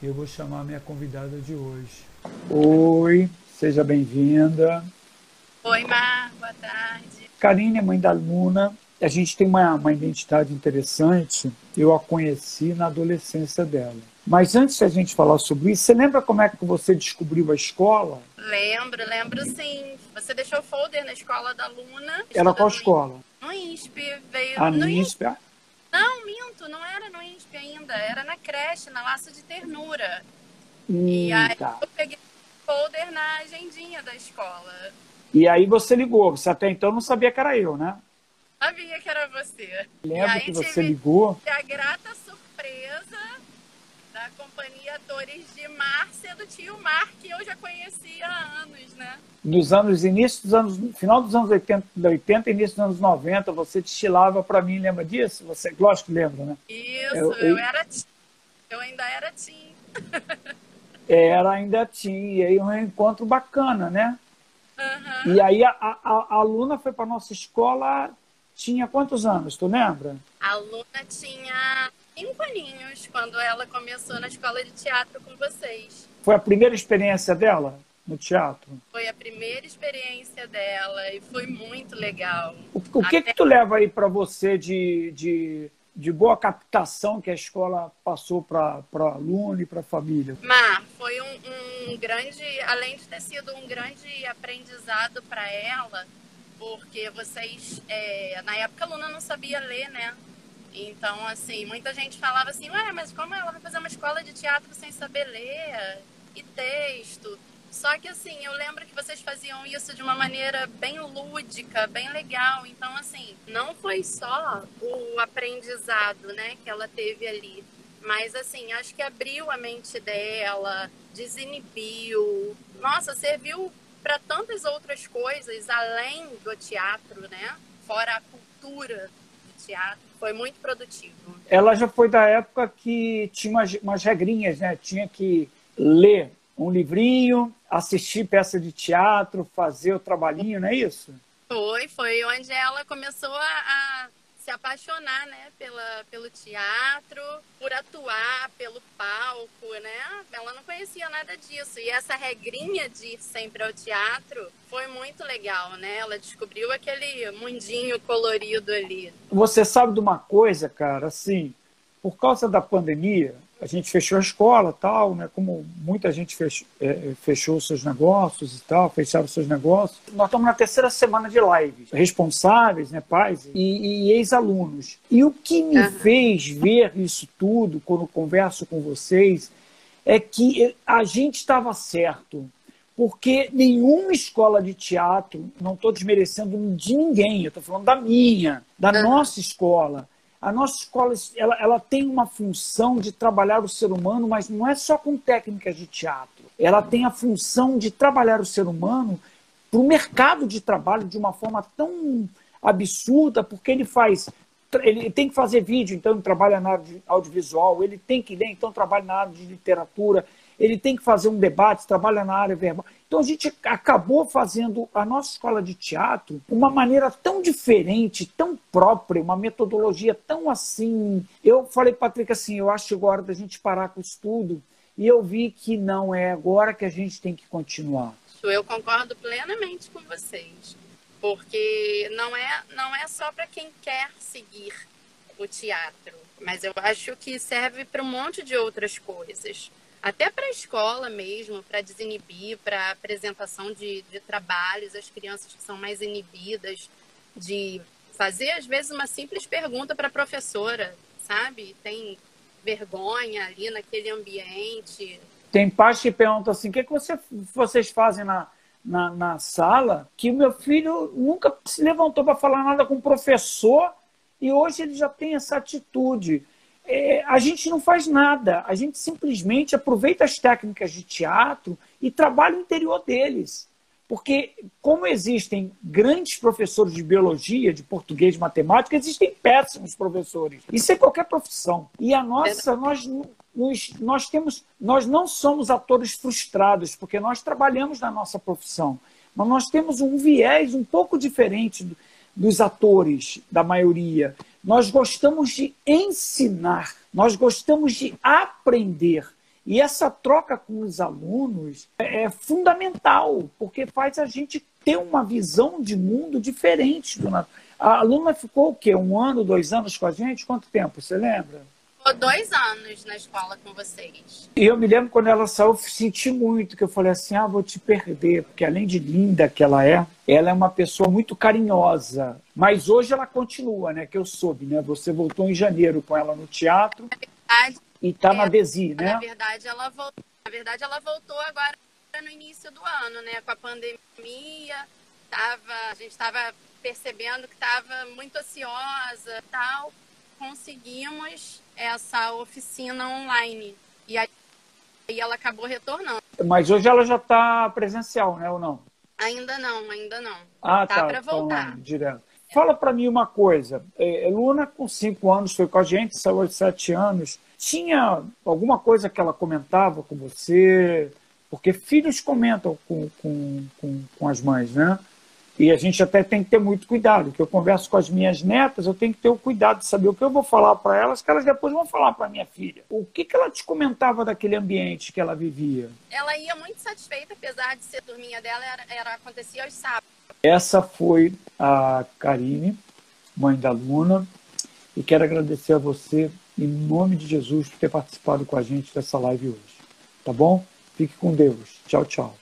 Eu vou chamar a minha convidada de hoje. Oi, seja bem-vinda. Oi, Mar, boa tarde. Karine é mãe da Luna. A gente tem uma, uma identidade interessante. Eu a conheci na adolescência dela. Mas antes da gente falar sobre isso, você lembra como é que você descobriu a escola? Lembro, lembro sim. Você deixou o folder na escola da Luna. Era qual escola? No INSP. Veio ah, no, no INSP. INSP. Não, minto, não era no INSP ainda. Era na creche, na Laço de Ternura. Hum, e aí tá. eu peguei o folder na agendinha da escola. E aí você ligou. Você até então não sabia que era eu, né? Sabia que era você. Lembra que você ligou? A grata surpresa da companhia Atores de Márcia do tio Mar, que eu já conhecia há anos, né? Dos anos, início dos anos, final dos anos 80, 80 início dos anos 90, você destilava para mim, lembra disso? Você, lógico que lembra, né? Isso, eu, eu, eu era eu ainda era teen. era ainda teen, e aí um encontro bacana, né? Uhum. E aí a, a, a aluna foi para nossa escola, tinha quantos anos, tu lembra? A aluna tinha cinco aninhos quando ela começou na escola de teatro com vocês. Foi a primeira experiência dela no teatro? Foi a primeira experiência dela e foi muito legal. O, o que Até... que tu leva aí para você de, de, de boa captação que a escola passou para aluno e para a família? Mar, foi um, um grande, além de ter sido um grande aprendizado para ela, porque vocês, é, na época a Luna não sabia ler, né? Então, assim, muita gente falava assim, ué, mas como ela vai fazer uma escola de teatro sem saber ler e texto? Só que, assim, eu lembro que vocês faziam isso de uma maneira bem lúdica, bem legal. Então, assim, não foi só o aprendizado, né, que ela teve ali. Mas, assim, acho que abriu a mente dela, desinibiu. Nossa, serviu para tantas outras coisas além do teatro, né? Fora a cultura do teatro. Foi muito produtivo. Ela já foi da época que tinha umas, umas regrinhas, né? Tinha que ler um livrinho, assistir peça de teatro, fazer o trabalhinho, não é isso? Foi, foi onde ela começou a, a se apaixonar, né, pela, pelo teatro, por atuar, pelo palco, né? Ela não conhecia nada disso. E essa regrinha de ir sempre ao teatro foi muito legal, né? Ela descobriu aquele mundinho colorido ali. Você sabe de uma coisa, cara, assim, por causa da pandemia, a gente fechou a escola tal, né? Como muita gente fechou, é, fechou seus negócios e tal, fecharam seus negócios. Nós estamos na terceira semana de lives, responsáveis, né, pais e, e ex-alunos. E o que me uhum. fez ver isso tudo quando converso com vocês é que a gente estava certo. Porque nenhuma escola de teatro, não estou desmerecendo de ninguém, eu estou falando da minha, da uhum. nossa escola a nossa escola ela, ela tem uma função de trabalhar o ser humano, mas não é só com técnicas de teatro. Ela tem a função de trabalhar o ser humano para o mercado de trabalho de uma forma tão absurda, porque ele faz. Ele tem que fazer vídeo, então ele trabalha na área de audiovisual, ele tem que ler, então trabalha na área de literatura, ele tem que fazer um debate, trabalha na área verbal. Então a gente acabou fazendo a nossa escola de teatro uma maneira tão diferente, tão própria, uma metodologia tão assim. Eu falei, Patrick, assim, eu acho agora da gente parar com o estudo e eu vi que não é agora que a gente tem que continuar. Eu concordo plenamente com vocês, porque não é, não é só para quem quer seguir o teatro, mas eu acho que serve para um monte de outras coisas até para a escola mesmo, para desinibir, para apresentação de, de trabalhos, as crianças que são mais inibidas, de fazer às vezes uma simples pergunta para a professora, sabe? Tem vergonha ali naquele ambiente. Tem pais que perguntam assim: o que, que você, vocês fazem na, na, na sala? Que meu filho nunca se levantou para falar nada com o professor e hoje ele já tem essa atitude é, a gente não faz nada, a gente simplesmente aproveita as técnicas de teatro e trabalha o interior deles. Porque, como existem grandes professores de biologia, de português, de matemática, existem péssimos professores. Isso é qualquer profissão. E a nossa, nós, nós, nós temos, nós não somos atores frustrados, porque nós trabalhamos na nossa profissão. Mas nós temos um viés um pouco diferente dos atores da maioria. Nós gostamos de ensinar, nós gostamos de aprender. E essa troca com os alunos é, é fundamental, porque faz a gente ter uma visão de mundo diferente do. A aluna ficou o quê? Um ano, dois anos com a gente? Quanto tempo? Você lembra? Ficou dois anos na escola com vocês. E eu me lembro quando ela saiu, eu senti muito, que eu falei assim, ah, vou te perder, porque além de linda que ela é, ela é uma pessoa muito carinhosa. Mas hoje ela continua, né? Que eu soube, né? Você voltou em janeiro com ela no teatro. Na verdade, e está é, na Desi, né? Na verdade, ela voltou, na verdade, ela voltou agora no início do ano, né? Com a pandemia, tava, a gente estava percebendo que estava muito ansiosa tal, conseguimos essa oficina online. E aí ela acabou retornando. Mas hoje ela já está presencial, né, ou não? Ainda não, ainda não. Ah, tá. tá para voltar. direto. Fala para mim uma coisa. É, Luna, com cinco anos, foi com a gente, saiu aos sete anos. Tinha alguma coisa que ela comentava com você? Porque filhos comentam com, com, com, com as mães, né? E a gente até tem que ter muito cuidado, que eu converso com as minhas netas, eu tenho que ter o cuidado de saber o que eu vou falar para elas, que elas depois vão falar para minha filha. O que, que ela te comentava daquele ambiente que ela vivia? Ela ia muito satisfeita, apesar de ser turminha dela, era, era acontecia aos sábados. Essa foi a Karine, mãe da Luna, e quero agradecer a você, em nome de Jesus, por ter participado com a gente dessa live hoje. Tá bom? Fique com Deus. Tchau, tchau.